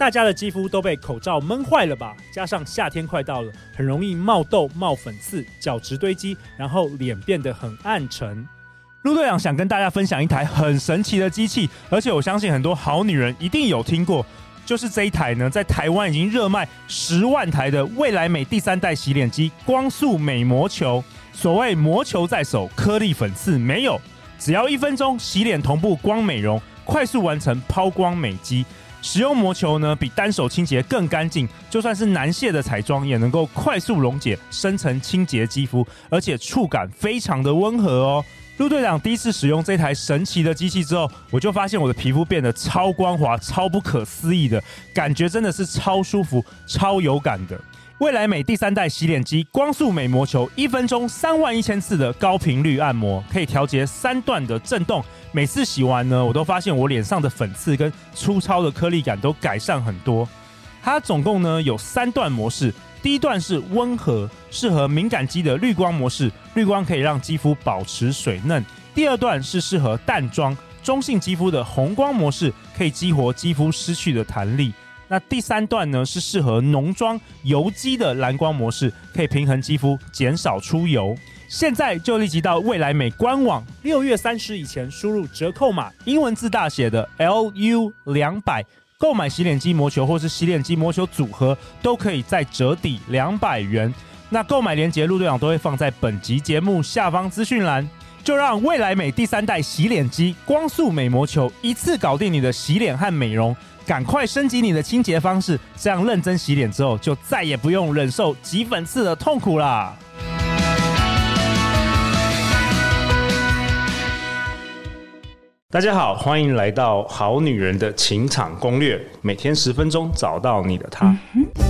大家的肌肤都被口罩闷坏了吧？加上夏天快到了，很容易冒痘、冒粉刺、角质堆积，然后脸变得很暗沉。陆队长想跟大家分享一台很神奇的机器，而且我相信很多好女人一定有听过，就是这一台呢，在台湾已经热卖十万台的未来美第三代洗脸机——光速美魔球。所谓魔球在手，颗粒粉刺没有，只要一分钟洗脸同步光美容，快速完成抛光美肌。使用魔球呢，比单手清洁更干净，就算是难卸的彩妆也能够快速溶解深层清洁肌肤，而且触感非常的温和哦。陆队长第一次使用这台神奇的机器之后，我就发现我的皮肤变得超光滑、超不可思议的感觉，真的是超舒服、超有感的。未来美第三代洗脸机光速美魔球，一分钟三万一千次的高频率按摩，可以调节三段的震动。每次洗完呢，我都发现我脸上的粉刺跟粗糙的颗粒感都改善很多。它总共呢有三段模式，第一段是温和，适合敏感肌的绿光模式，绿光可以让肌肤保持水嫩。第二段是适合淡妆、中性肌肤的红光模式，可以激活肌肤失去的弹力。那第三段呢，是适合浓妆油肌的蓝光模式，可以平衡肌肤，减少出油。现在就立即到未来美官网，六月三十以前输入折扣码，英文字大写的 LU 两百，购买洗脸机魔球或是洗脸机魔球组合，都可以再折抵两百元。那购买链接陆队长都会放在本集节目下方资讯栏。就让未来美第三代洗脸机光速美魔球一次搞定你的洗脸和美容。赶快升级你的清洁方式，这样认真洗脸之后，就再也不用忍受挤粉刺的痛苦啦！大家好，欢迎来到《好女人的情场攻略》，每天十分钟，找到你的他。嗯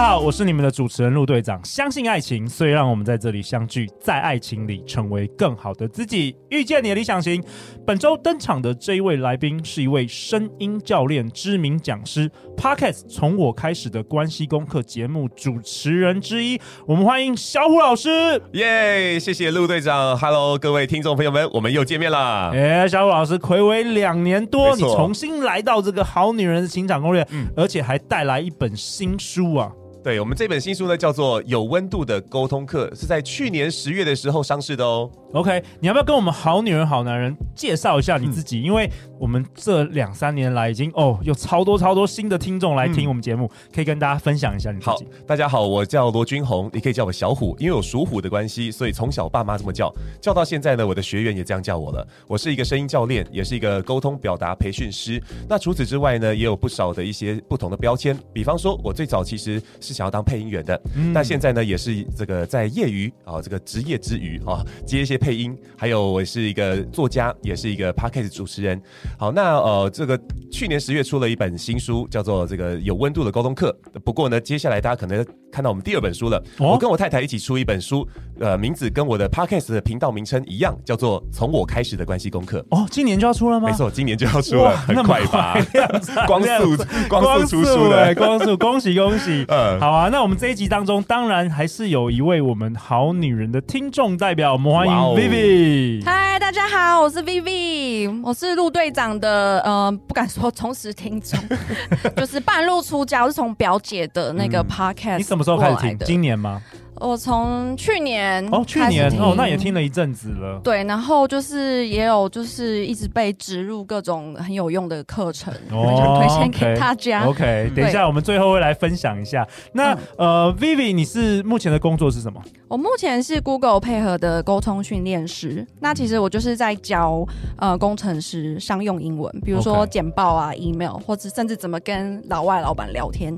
家好，我是你们的主持人陆队长。相信爱情，所以让我们在这里相聚，在爱情里成为更好的自己，遇见你的理想型。本周登场的这一位来宾是一位声音教练、知名讲师，Podcast 从我开始的关系功课节目主持人之一。我们欢迎小虎老师。耶，谢谢陆队长。Hello，各位听众朋友们，我们又见面啦。哎，小虎老师，暌违两年多，你重新来到这个好女人的情场攻略，嗯，而且还带来一本新书啊。对，我们这本新书呢，叫做《有温度的沟通课》，是在去年十月的时候上市的哦。OK，你要不要跟我们好女人好男人介绍一下你自己？嗯、因为我们这两三年来已经哦有超多超多新的听众来听我们节目，嗯、可以跟大家分享一下你自己。好，大家好，我叫罗君宏，你可以叫我小虎，因为我属虎的关系，所以从小爸妈这么叫，叫到现在呢，我的学员也这样叫我了。我是一个声音教练，也是一个沟通表达培训师。那除此之外呢，也有不少的一些不同的标签，比方说，我最早其实是想要当配音员的，嗯、但现在呢，也是这个在业余啊这个职业之余啊接一些配音，还有。我是一个作家，也是一个 podcast 主持人。好，那呃，这个去年十月出了一本新书，叫做《这个有温度的沟通课》。不过呢，接下来大家可能看到我们第二本书了。哦、我跟我太太一起出一本书，呃，名字跟我的 podcast 的频道名称一样，叫做《从我开始的关系功课》。哦，今年就要出了吗？没错，今年就要出了，很快吧？光速光速出书的，光速，恭喜恭喜！嗯，好啊。那我们这一集当中，当然还是有一位我们好女人的听众代表，我们欢迎 Vivi。嗨，大家好，我是 Vivi，我是陆队长的，呃，不敢说忠实听众，就是半路出家，我是从表姐的那个 Podcast，嗯，你什么时候开始听？今年吗？我从去年哦，去年哦，那也听了一阵子了。对，然后就是也有就是一直被植入各种很有用的课程，我就推荐给大家。OK，等一下我们最后会来分享一下。那呃，Vivi，你是目前的工作是什么？我目前是 Google 配合的沟通训练师。那其实我就是在教呃工程师商用英文，比如说简报啊、email，或者甚至怎么跟老外老板聊天。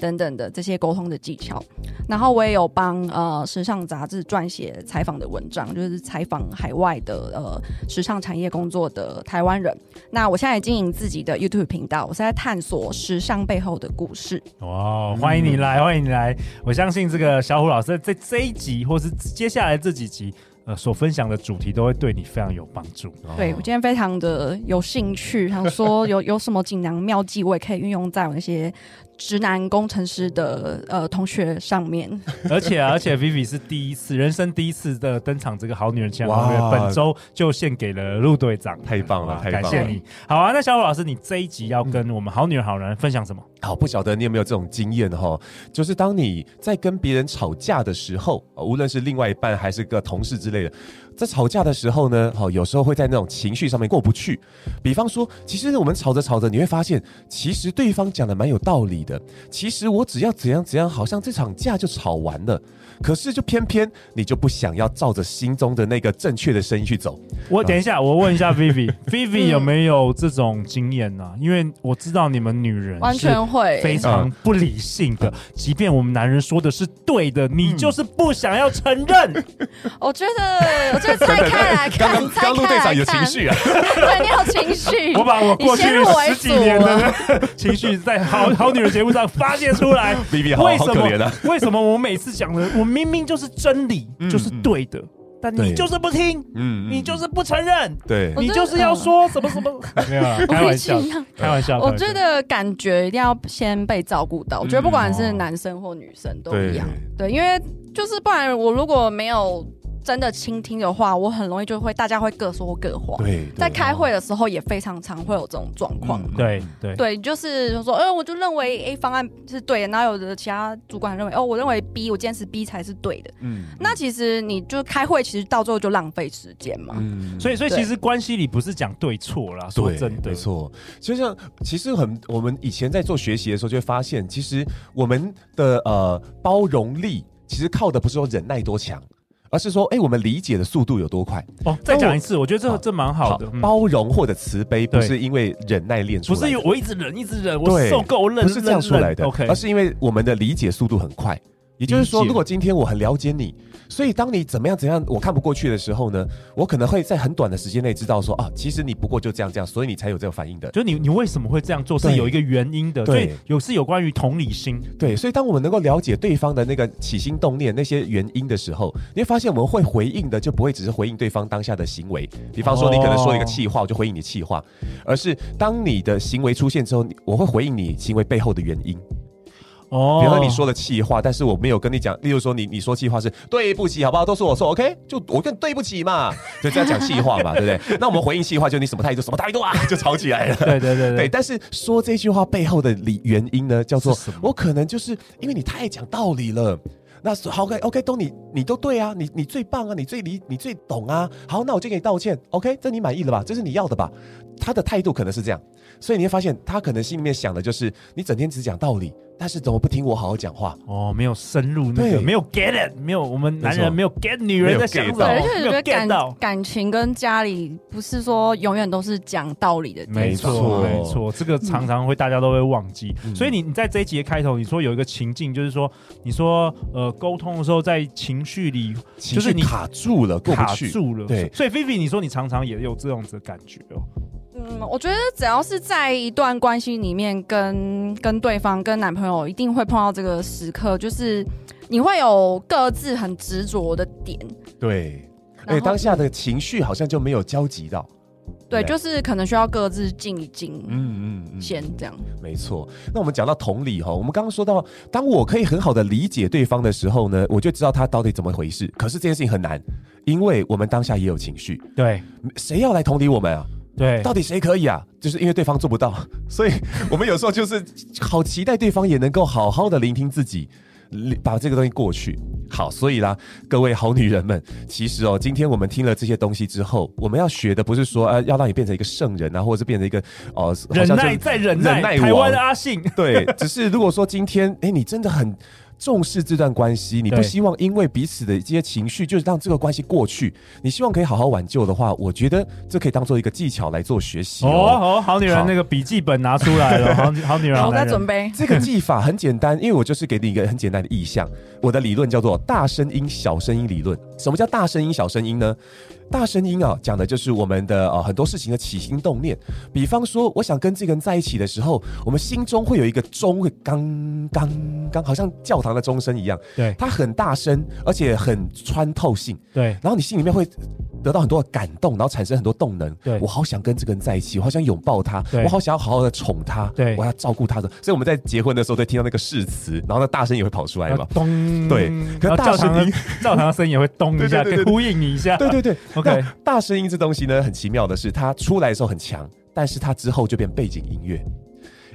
等等的这些沟通的技巧，然后我也有帮呃时尚杂志撰写采访的文章，就是采访海外的呃时尚产业工作的台湾人。那我现在也经营自己的 YouTube 频道，我是在探索时尚背后的故事。哇，欢迎你来，欢迎你来！我相信这个小虎老师在这一集，或是接下来这几集。呃所分享的主题都会对你非常有帮助。对，我今天非常的有兴趣，想说有 有什么锦囊妙计，我也可以运用在我那些。直男工程师的呃同学上面，而且、啊、而且 Vivi 是第一次人生第一次的登场，这个好女人情感攻略本周就献给了陆队长，太棒了，太棒了，感谢你。好啊，那小虎老师，你这一集要跟我们好女人好男人分享什么？好，不晓得你有没有这种经验哈？就是当你在跟别人吵架的时候，无论是另外一半还是个同事之类的。在吵架的时候呢，好，有时候会在那种情绪上面过不去。比方说，其实我们吵着吵着，你会发现，其实对方讲的蛮有道理的。其实我只要怎样怎样，好像这场架就吵完了。可是就偏偏你就不想要照着心中的那个正确的声音去走。我等一下，我问一下 Vivi，Vivi 有没有这种经验呢？因为我知道你们女人完全会非常不理性的，即便我们男人说的是对的，你就是不想要承认。我觉得，我觉得拆开来看，刚刚陆队长有情绪啊，对，你有情绪。我把我过去十几年的 情绪在好好女人节目上发泄出来。Vivi 好好可怜啊！为什么我每次讲的我？明明就是真理，嗯、就是对的，但你就是不听，嗯，你就是不承认，对，你就是要说什么什么，没有，开玩笑，开玩笑。我觉得感觉一定要先被照顾到，我觉得不管是男生或女生都一样，对，对，因为就是不然我如果没有。真的倾听的话，我很容易就会大家会各说各话。对，在开会的时候也非常常会有这种状况。对对对，就是说，呃，我就认为 A 方案是对的，然后有的其他主管认为，哦，我认为 B，我坚持 B 才是对的。嗯，那其实你就开会，其实到最后就浪费时间嘛。嗯，所以所以其实关系里不是讲对错啦，说真的，没错。就像其实很，我们以前在做学习的时候，就会发现，其实我们的呃包容力，其实靠的不是说忍耐多强。而是说，哎、欸，我们理解的速度有多快？哦，再讲一次，我，觉得这这蛮好的。嗯、包容或者慈悲，不是因为忍耐练出来的，不是因为我一直忍，一直忍，我受够忍，不是这样出来的。OK，而是因为我们的理解速度很快。也就是说，如果今天我很了解你，所以当你怎么样怎样我看不过去的时候呢，我可能会在很短的时间内知道说啊，其实你不过就这样这样，所以你才有这个反应的。就你你为什么会这样做是有一个原因的，对，有是有关于同理心。对，所以当我们能够了解对方的那个起心动念那些原因的时候，你会发现我们会回应的就不会只是回应对方当下的行为，比方说你可能说一个气话，我就回应你气话，而是当你的行为出现之后，我会回应你行为背后的原因。哦，比如说你说了气话，但是我没有跟你讲。例如说你你说气话是对不起，好不好？都是我说，OK？就我跟对不起嘛，就这样讲气话嘛，对不对？那我们回应气话，就你什么态度，什么态度啊，就吵起来了。对对对对，对。但是说这句话背后的理原因呢，叫做我可能就是因为你太讲道理了。那好，OK，OK，都你你都对啊，你你最棒啊，你最理你最懂啊。好，那我就给你道歉，OK？这你满意了吧？这是你要的吧？他的态度可能是这样，所以你会发现他可能心里面想的就是你整天只讲道理。但是怎么不听我好好讲话？哦，没有深入那个，没有 get it，没有我们男人没有 get 女人的想法，而且觉得感感情跟家里不是说永远都是讲道理的。没错，没错，这个常常会大家都会忘记。所以你你在这一集的开头，你说有一个情境，就是说你说呃沟通的时候在情绪里，就是你卡住了，卡住了。对，所以菲菲，你说你常常也有这样子的感觉哦。嗯，我觉得只要是在一段关系里面跟，跟跟对方、跟男朋友，一定会碰到这个时刻，就是你会有各自很执着的点。对，而且当下的情绪好像就没有交集到。对，对就是可能需要各自静一静。嗯嗯嗯，先这样。没错。那我们讲到同理哈，我们刚刚说到，当我可以很好的理解对方的时候呢，我就知道他到底怎么回事。可是这件事情很难，因为我们当下也有情绪。对，谁要来同理我们啊？对，到底谁可以啊？就是因为对方做不到，所以我们有时候就是好期待对方也能够好好的聆听自己，把这个东西过去。好，所以啦，各位好女人们，其实哦，今天我们听了这些东西之后，我们要学的不是说呃，要让你变成一个圣人啊，或者是变成一个哦，呃、忍耐再忍耐，忍耐台湾的阿信。对，只是如果说今天，哎，你真的很。重视这段关系，你不希望因为彼此的这些情绪，就是让这个关系过去。你希望可以好好挽救的话，我觉得这可以当做一个技巧来做学习哦。哦，好女人，那个笔记本拿出来了，好好女人，我在准备。这个技法很简单，因为我就是给你一个很简单的意象。我的理论叫做大声音小声音理论。什么叫大声音、小声音呢？大声音啊，讲的就是我们的呃很多事情的起心动念。比方说，我想跟这个人在一起的时候，我们心中会有一个钟，会刚刚刚，好像教堂的钟声一样。对，它很大声，而且很穿透性。对，然后你心里面会得到很多的感动，然后产生很多动能。对，我好想跟这个人在一起，我好想拥抱他，对我好想要好好的宠他，对，我要照顾他的。所以我们在结婚的时候，会听到那个誓词，然后那大声也会跑出来嘛。咚，对，可是大声音，教堂的声音也会咚一下，可以呼应你一下。对对对，OK。大声音这东西呢，很奇妙的是，它出来的时候很强，但是它之后就变背景音乐，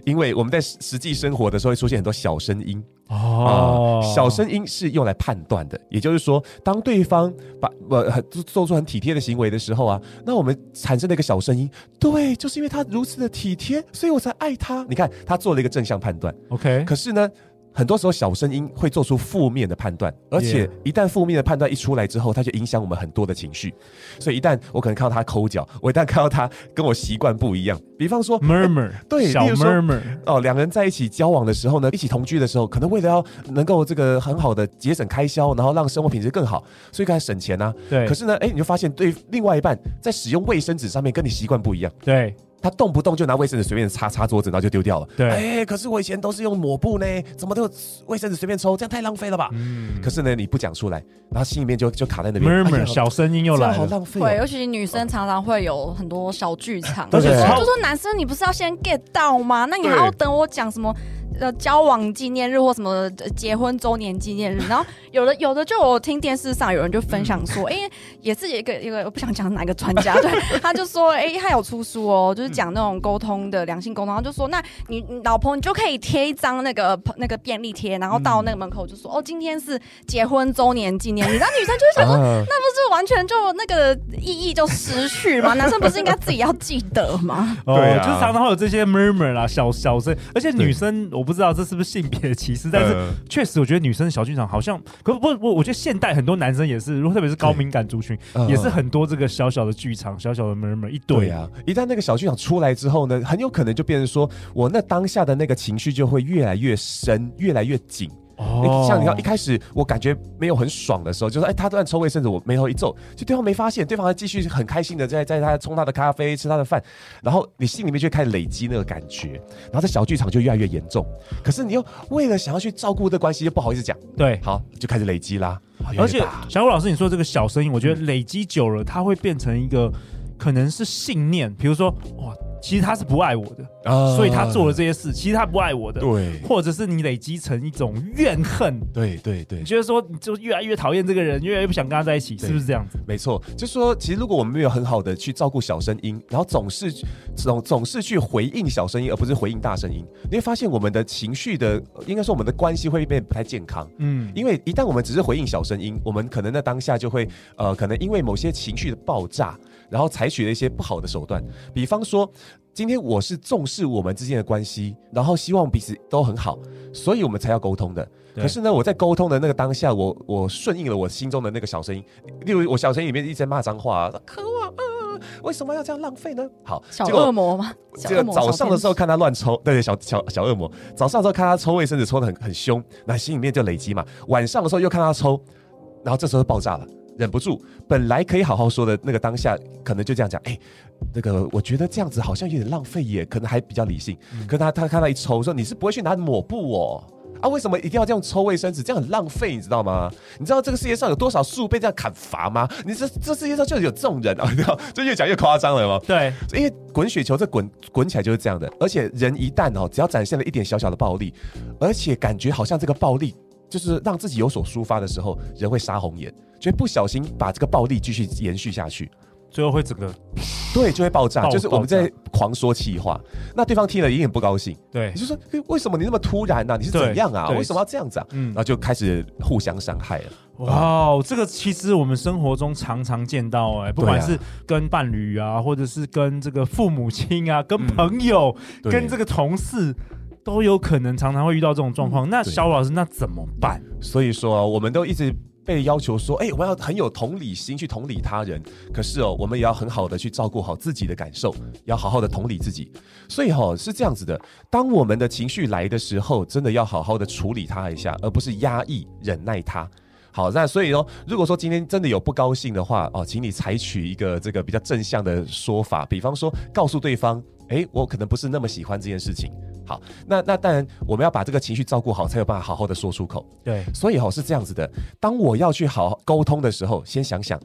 因为我们在实际生活的时候会出现很多小声音哦、呃，小声音是用来判断的，也就是说，当对方把呃做出很体贴的行为的时候啊，那我们产生了一个小声音，对，就是因为他如此的体贴，所以我才爱他。你看，他做了一个正向判断，OK，可是呢？很多时候，小声音会做出负面的判断，而且一旦负面的判断一出来之后，它就影响我们很多的情绪。所以，一旦我可能看到他抠脚，我一旦看到他跟我习惯不一样，比方说 murmur，对，小 murmur，哦，两个人在一起交往的时候呢，一起同居的时候，可能为了要能够这个很好的节省开销，然后让生活品质更好，所以开始省钱啊。对。可是呢，哎，你就发现对另外一半在使用卫生纸上面跟你习惯不一样。对。他动不动就拿卫生纸随便擦擦桌子，然后就丢掉了。对，哎、欸，可是我以前都是用抹布呢，怎么都卫生纸随便抽，这样太浪费了吧？嗯。可是呢，你不讲出来，然后心里面就就卡在那边。murmur，小声音又来了，好浪费、喔。对，尤其女生常常会有很多小剧场，对，就说男生你不是要先 get 到吗？那你还要等我讲什么？呃，交往纪念日或什么结婚周年纪念日，然后有的有的就我听电视上有人就分享说，哎、欸，也是一个一个我不想讲哪个专家，对，他就说，哎、欸，他有出书哦，就是讲那种沟通的良性沟通，他就说，那你你老婆你就可以贴一张那个那个便利贴，然后到那个门口就说，哦，今天是结婚周年纪念日，然后女生就会想说，那不是完全就那个意义就失去吗？男生不是应该自己要记得吗？对、啊，就是常常会有这些 murmur 啦，小小声，而且女生我。不知道这是不是性别歧视，但是确实我觉得女生小剧场好像，可不不，我觉得现代很多男生也是，如果特别是高敏感族群，也是很多这个小小的剧场，小小的 murmur 一堆啊。一旦那个小剧场出来之后呢，很有可能就变成说我那当下的那个情绪就会越来越深，越来越紧。哦，像你看，一开始我感觉没有很爽的时候，就是哎，他突然抽卫生纸，我眉头一皱，就对方没发现，对方还继续很开心的在在他冲他的咖啡，吃他的饭，然后你心里面就开始累积那个感觉，然后在小剧场就越来越严重。可是你又为了想要去照顾这关系，又不好意思讲，对，好，就开始累积啦。而且小虎老师，你说这个小声音，我觉得累积久了，它会变成一个可能是信念，比如说哇。其实他是不爱我的，啊、所以他做了这些事。其实他不爱我的，对，或者是你累积成一种怨恨，对对对，你觉得说你就越来越讨厌这个人，越来越不想跟他在一起，是不是这样子？没错，就是说，其实如果我们没有很好的去照顾小声音，然后总是总总是去回应小声音，而不是回应大声音，你会发现我们的情绪的，应该说我们的关系会变得不太健康。嗯，因为一旦我们只是回应小声音，我们可能在当下就会呃，可能因为某些情绪的爆炸。然后采取了一些不好的手段，比方说，今天我是重视我们之间的关系，然后希望彼此都很好，所以我们才要沟通的。可是呢，我在沟通的那个当下，我我顺应了我心中的那个小声音，例如我小声音里面一直在骂脏话，可恶啊！为什么要这样浪费呢？好，小恶魔吗？这个早上的时候看他乱抽，对对，小小小恶魔。早上的时候看他抽卫生纸抽的很很凶，那心里面就累积嘛。晚上的时候又看他抽，然后这时候爆炸了。忍不住，本来可以好好说的那个当下，可能就这样讲。哎、欸，那个我觉得这样子好像有点浪费耶，可能还比较理性。嗯、可他他看到一抽，说你是不会去拿抹布哦，啊，为什么一定要这样抽卫生纸？这样很浪费，你知道吗？你知道这个世界上有多少树被这样砍伐吗？你这这世界上就有这种人啊，你知道？就越讲越夸张了吗？对，因为滚雪球这滚滚起来就是这样的，而且人一旦哦，只要展现了一点小小的暴力，而且感觉好像这个暴力。就是让自己有所抒发的时候，人会杀红眼，就会不小心把这个暴力继续延续下去，最后会整个对就会爆炸。就是我们在狂说气话，那对方听了一定不高兴。对，你就说为什么你那么突然呢、啊？你是怎样啊？为什么要这样子啊？嗯，然后就开始互相伤害了。哇、wow，这个其实我们生活中常常见到哎、欸，不管是跟伴侣啊，或者是跟这个父母亲啊，跟朋友，嗯、跟这个同事。都有可能常常会遇到这种状况，那肖老师那怎么办？所以说啊，我们都一直被要求说，哎，我要很有同理心去同理他人。可是哦，我们也要很好的去照顾好自己的感受，要好好的同理自己。所以哈，是这样子的，当我们的情绪来的时候，真的要好好的处理它一下，而不是压抑忍耐它。好，那所以哦，如果说今天真的有不高兴的话哦，请你采取一个这个比较正向的说法，比方说告诉对方，诶，我可能不是那么喜欢这件事情。好，那那当然我们要把这个情绪照顾好，才有办法好好的说出口。对，所以哦是这样子的，当我要去好好沟通的时候，先想想，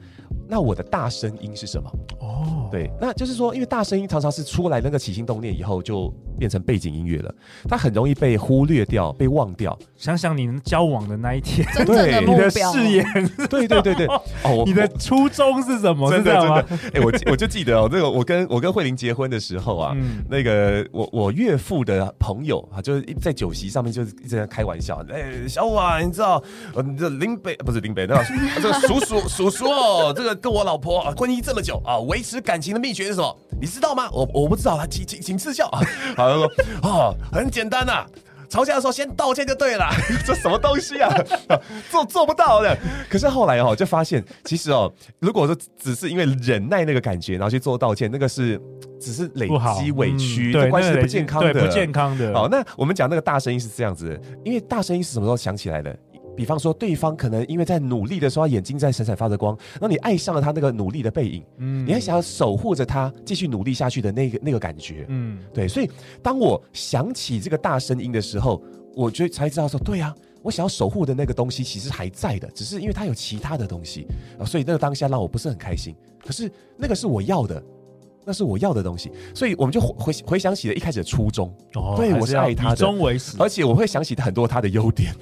那我的大声音是什么？哦，对，那就是说，因为大声音常常是出来那个起心动念以后就变成背景音乐了，它很容易被忽略掉、被忘掉。想想你们交往的那一天，真正的目标，你的誓言，对对对对，哦，你的初衷是什么？真的真的，哎，我我就记得哦，那个我跟我跟慧玲结婚的时候啊，嗯、那个我我岳父的朋友啊，就是在酒席上面就是一直在开玩笑，哎，小虎啊，你知道，呃，这林北不是林北，那个这个叔叔 叔叔哦，这个跟我老婆啊婚姻这么久啊，维持感情的秘诀是什么？你知道吗？我我不知道，他请请请赐教啊。好，他说哦，很简单呐、啊。吵架的时候先道歉就对了，这什么东西啊？做做不到的。可是后来哦，就发现其实哦，如果说只是因为忍耐那个感觉，然后去做道歉，那个是只是累积委屈，对、嗯，关系是不健康的，对，不健康的。好，那我们讲那个大声音是这样子的，因为大声音是什么时候响起来的？比方说，对方可能因为在努力的时候，眼睛在闪闪发着光，那你爱上了他那个努力的背影，嗯，你还想要守护着他，继续努力下去的那个那个感觉，嗯，对。所以，当我想起这个大声音的时候，我就才知道说，对呀、啊，我想要守护的那个东西其实还在的，只是因为他有其他的东西啊，所以那个当下让我不是很开心。可是那个是我要的，那是我要的东西，所以我们就回回想起了一开始的初衷。哦，对，我是爱他的，以终为始，而且我会想起很多他的优点。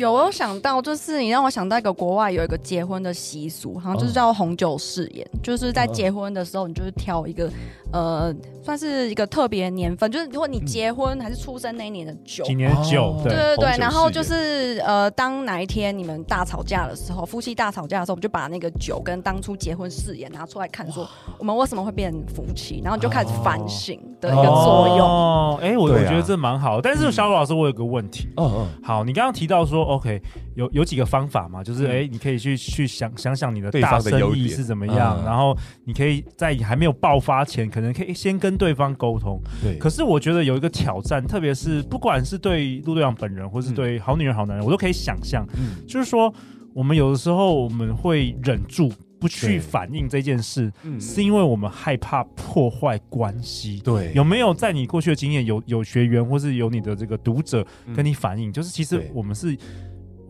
有，我有想到，就是你让我想到一个国外有一个结婚的习俗，好像就是叫红酒誓言，哦、就是在结婚的时候，你就是挑一个，呃，算是一个特别年份，就是如果你结婚还是出生那一年的酒，几年酒，对对对，然后就是呃，当哪一天你们大吵架的时候，夫妻大吵架的时候，我们就把那个酒跟当初结婚誓言拿出来看，说我们为什么会变夫妻，然后你就开始反省的一个作用。哦，哎、欸，我我觉得这蛮好，但是小鲁老师，我有个问题，嗯嗯，好，你刚刚提到说。OK，有有几个方法嘛？就是哎、欸，你可以去去想想想你的大生意是怎么样，嗯、然后你可以在还没有爆发前，可能可以先跟对方沟通。对。可是我觉得有一个挑战，特别是不管是对陆队长本人，或是对好女人好男人，嗯、我都可以想象，嗯、就是说我们有的时候我们会忍住不去反应这件事，是因为我们害怕破坏关系。对。有没有在你过去的经验，有有学员或是有你的这个读者跟你反映，就是其实我们是。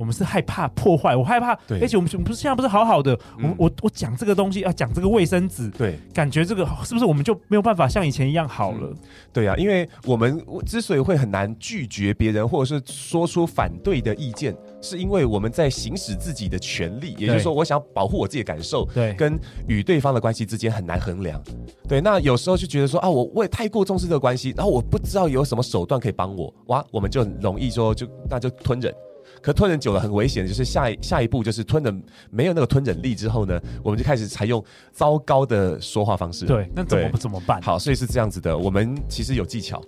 我们是害怕破坏，我害怕，而且我们不是现在不是好好的，嗯、我我我讲这个东西啊，讲这个卫生纸，对，感觉这个是不是我们就没有办法像以前一样好了？嗯、对啊，因为我们之所以会很难拒绝别人，或者是说出反对的意见，是因为我们在行使自己的权利，也就是说，我想保护我自己的感受，对，跟与对方的关系之间很难衡量。对，那有时候就觉得说啊，我我也太过重视这个关系，然后我不知道有什么手段可以帮我，哇，我们就很容易说就那就吞忍。可吞忍久了很危险，就是下一下一步就是吞忍没有那个吞忍力之后呢，我们就开始采用糟糕的说话方式。对，那怎么怎么办？好，所以是这样子的，我们其实有技巧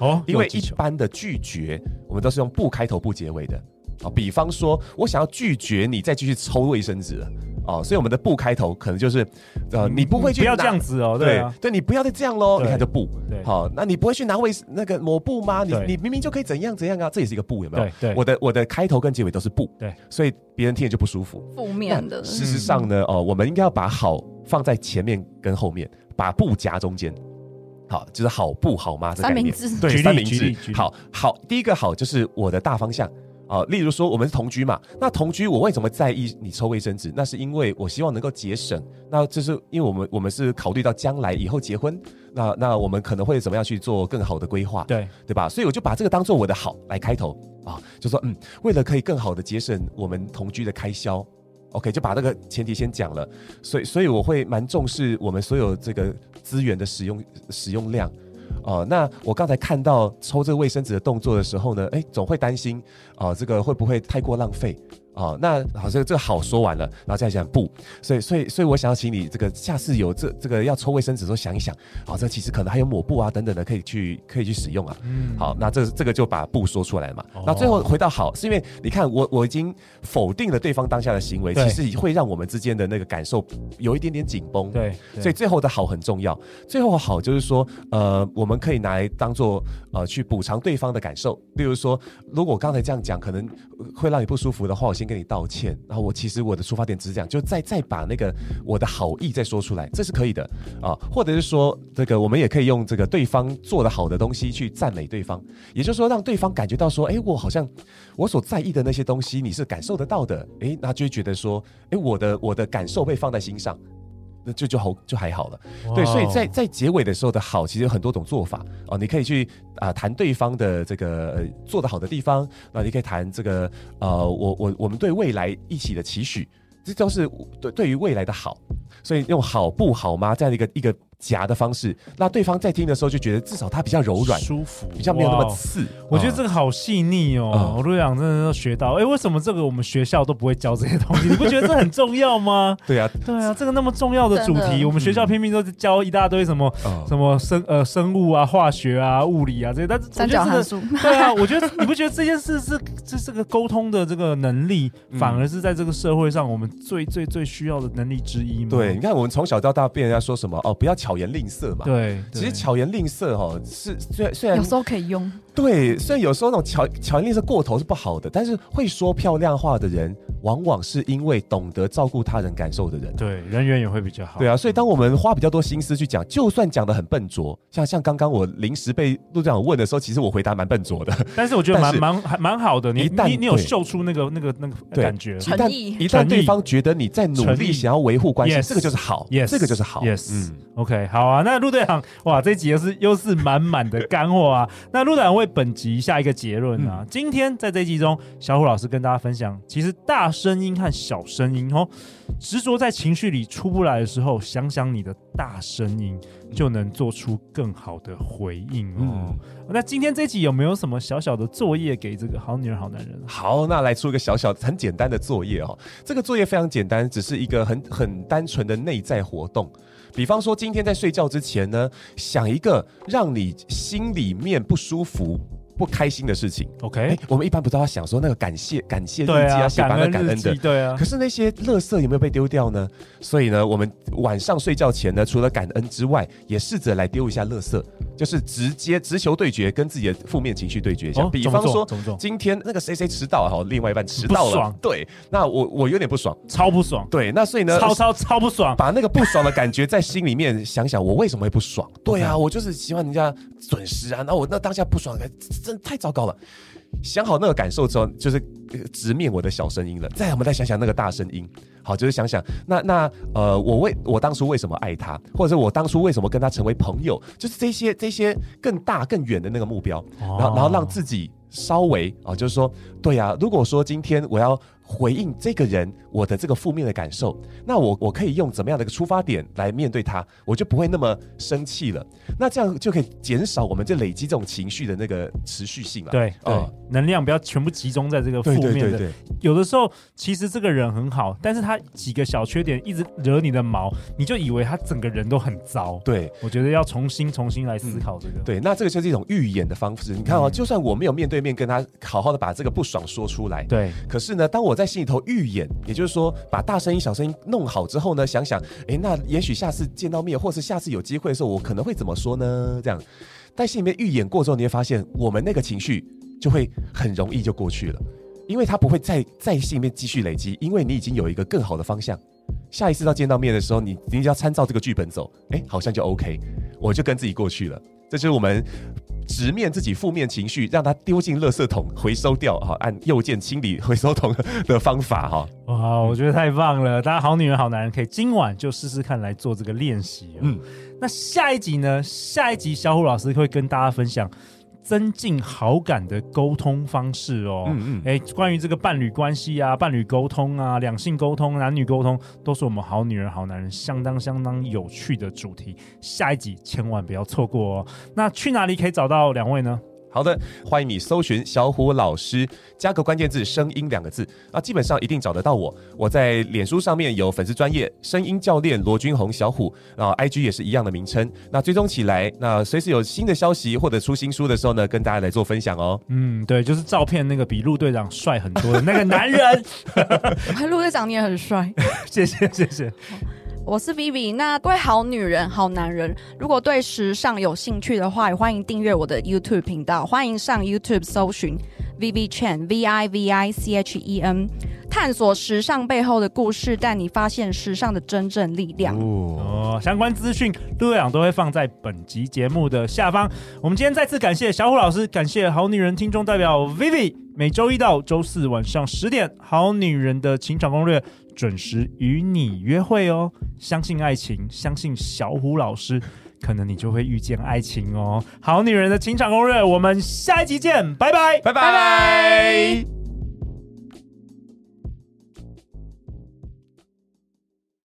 哦，因为一般的拒绝，我们都是用不开头不结尾的啊。比方说，我想要拒绝你再继续抽卫生纸了。哦，所以我们的不开头可能就是，呃，你不会去不要这样子哦，对对，你不要再这样喽，你看就不，好，那你不会去拿卫那个抹布吗？你你明明就可以怎样怎样啊，这也是一个不，有没有？对，我的我的开头跟结尾都是不，对，所以别人听了就不舒服，负面的。事实上呢，哦，我们应该要把好放在前面跟后面，把不夹中间，好，就是好不好吗？三明治，对，三明治，好好，第一个好就是我的大方向。啊，例如说我们是同居嘛，那同居我为什么在意你抽卫生纸？那是因为我希望能够节省。那这是因为我们我们是考虑到将来以后结婚，那那我们可能会怎么样去做更好的规划？对对吧？所以我就把这个当做我的好来开头啊，就说嗯，为了可以更好的节省我们同居的开销，OK，就把这个前提先讲了。所以所以我会蛮重视我们所有这个资源的使用使用量。哦，那我刚才看到抽这个卫生纸的动作的时候呢，哎，总会担心，哦，这个会不会太过浪费？哦，那好，这个这个好说完了，然后再讲不，所以所以所以我想要请你这个下次有这这个要抽卫生纸的时候想一想，好，这其实可能还有抹布啊等等的可以去可以去使用啊。嗯，好，那这这个就把不说出来了嘛。那最后回到好，是因为你看我我已经否定了对方当下的行为，其实会让我们之间的那个感受有一点点紧绷。对，所以最后的好很重要。最后好就是说，呃，我们可以拿来当做呃去补偿对方的感受。例如说，如果刚才这样讲可能会让你不舒服的话，我先。跟你道歉，然后我其实我的出发点只是这样，就再再把那个我的好意再说出来，这是可以的啊。或者是说，这个我们也可以用这个对方做的好的东西去赞美对方，也就是说让对方感觉到说，哎，我好像我所在意的那些东西你是感受得到的，哎，那就觉得说，哎，我的我的感受被放在心上。那就就好就还好了对，所以在在结尾的时候的好，其实有很多种做法哦。你可以去啊、呃、谈对方的这个、呃、做得好的地方，那你可以谈这个呃我我我们对未来一起的期许，这都是对对于未来的好。所以用好不好吗这样的一个一个。夹的方式，那对方在听的时候就觉得至少它比较柔软、舒服，比较没有那么刺。我觉得这个好细腻哦，我都想真的要学到。哎，为什么这个我们学校都不会教这些东西？你不觉得这很重要吗？对啊，对啊，这个那么重要的主题，我们学校偏偏都是教一大堆什么什么生呃生物啊、化学啊、物理啊这些，但是三角函数。对啊，我觉得你不觉得这件事是这这个沟通的这个能力，反而是在这个社会上我们最最最需要的能力之一吗？对，你看我们从小到大被人家说什么哦，不要巧言令色嘛。对，其实巧言令色哈、哦、是虽然虽然有时候可以用，对，虽然有时候那种巧巧言令色过头是不好的，但是会说漂亮话的人，往往是因为懂得照顾他人感受的人，对，人缘也会比较好。对啊，所以当我们花比较多心思去讲，就算讲的很笨拙，像像刚刚我临时被陆队长问的时候，其实我回答蛮笨拙的，但是我觉得蛮蛮还蛮好的。你一旦你你有秀出那个那个那个感觉，一旦，一旦对方觉得你在努力想要维护关系，这个就是好，yes, 这个就是好，yes，嗯，OK，好啊。那陆队长，哇，这一集又是又是满满的干货啊。那陆队长为本集下一个结论啊，嗯、今天在这一集中，小虎老师跟大家分享，其实大声音和小声音哦，执着在情绪里出不来的时候，想想你的大声音，就能做出更好的回应哦。嗯、那今天这集有没有什么小小的作业给这个好女人好男人？好，那来出一个小小很简单的作业哦。这个作业非常简单，只是一个很很单纯的内在活动。比方说，今天在睡觉之前呢，想一个让你心里面不舒服。不开心的事情，OK，欸，我们一般不都要想说那个感谢感谢日记啊，写满了感恩的，对啊。可是那些垃圾有没有被丢掉呢？所以呢，我们晚上睡觉前呢，除了感恩之外，也试着来丢一下垃圾，就是直接直球对决，跟自己的负面情绪对决一下。哦，比方说，今天那个谁谁迟到了，另外一半迟到了，对，那我我有点不爽，超不爽，对，那所以呢，超超超不爽，把那个不爽的感觉在心里面想想，我为什么会不爽？对啊，我就是希望人家准时啊，那我那当下不爽，真的太糟糕了。想好那个感受之后，就是直面我的小声音了。再我们再想想那个大声音，好，就是想想那那呃，我为我当初为什么爱他，或者是我当初为什么跟他成为朋友，就是这些这些更大更远的那个目标，然后然后让自己稍微啊，就是说，对呀，如果说今天我要。回应这个人我的这个负面的感受，那我我可以用怎么样的一个出发点来面对他，我就不会那么生气了。那这样就可以减少我们这累积这种情绪的那个持续性了。对，对、嗯，能量不要全部集中在这个负面的。对对对对，有的时候其实这个人很好，但是他几个小缺点一直惹你的毛，你就以为他整个人都很糟。对，我觉得要重新重新来思考这个。嗯、对，那这个就是一种预演的方式。你看哦，嗯、就算我没有面对面跟他好好的把这个不爽说出来，对，可是呢，当我在心里头预演，也就是说，把大声音、小声音弄好之后呢，想想，哎，那也许下次见到面，或是下次有机会的时候，我可能会怎么说呢？这样，在心里面预演过之后，你会发现，我们那个情绪就会很容易就过去了，因为它不会再在心里面继续累积，因为你已经有一个更好的方向。下一次到见到面的时候，你你只要参照这个剧本走，哎，好像就 OK，我就跟自己过去了。这就是我们。直面自己负面情绪，让它丢进垃圾桶回收掉哈，按右键清理回收桶的方法哈。哇，我觉得太棒了！大家好女人好男人可以今晚就试试看来做这个练习。嗯，那下一集呢？下一集小虎老师会跟大家分享。增进好感的沟通方式哦，嗯嗯，哎，关于这个伴侣关系啊、伴侣沟通啊、两性沟通、男女沟通，都是我们好女人好男人相当相当有趣的主题。下一集千万不要错过哦。那去哪里可以找到两位呢？好的，欢迎你搜寻小虎老师，加个关键字“声音”两个字，那基本上一定找得到我。我在脸书上面有粉丝专业声音教练罗君鸿小虎，然后 IG 也是一样的名称。那追踪起来，那随时有新的消息或者出新书的时候呢，跟大家来做分享哦。嗯，对，就是照片那个比陆队长帅很多的那个男人，陆队长你也很帅，谢谢谢谢。我是 Vivi，那各位好女人、好男人，如果对时尚有兴趣的话，也欢迎订阅我的 YouTube 频道，欢迎上 YouTube 搜寻 Vivi Chen V I V I C H E N。探索时尚背后的故事，带你发现时尚的真正力量。哦，相关资讯陆队长都会放在本集节目的下方。我们今天再次感谢小虎老师，感谢好女人听众代表 Vivi。每周一到周四晚上十点，《好女人的情场攻略》准时与你约会哦。相信爱情，相信小虎老师。可能你就会遇见爱情哦！好女人的情场攻略，我们下一集见，拜拜，拜拜。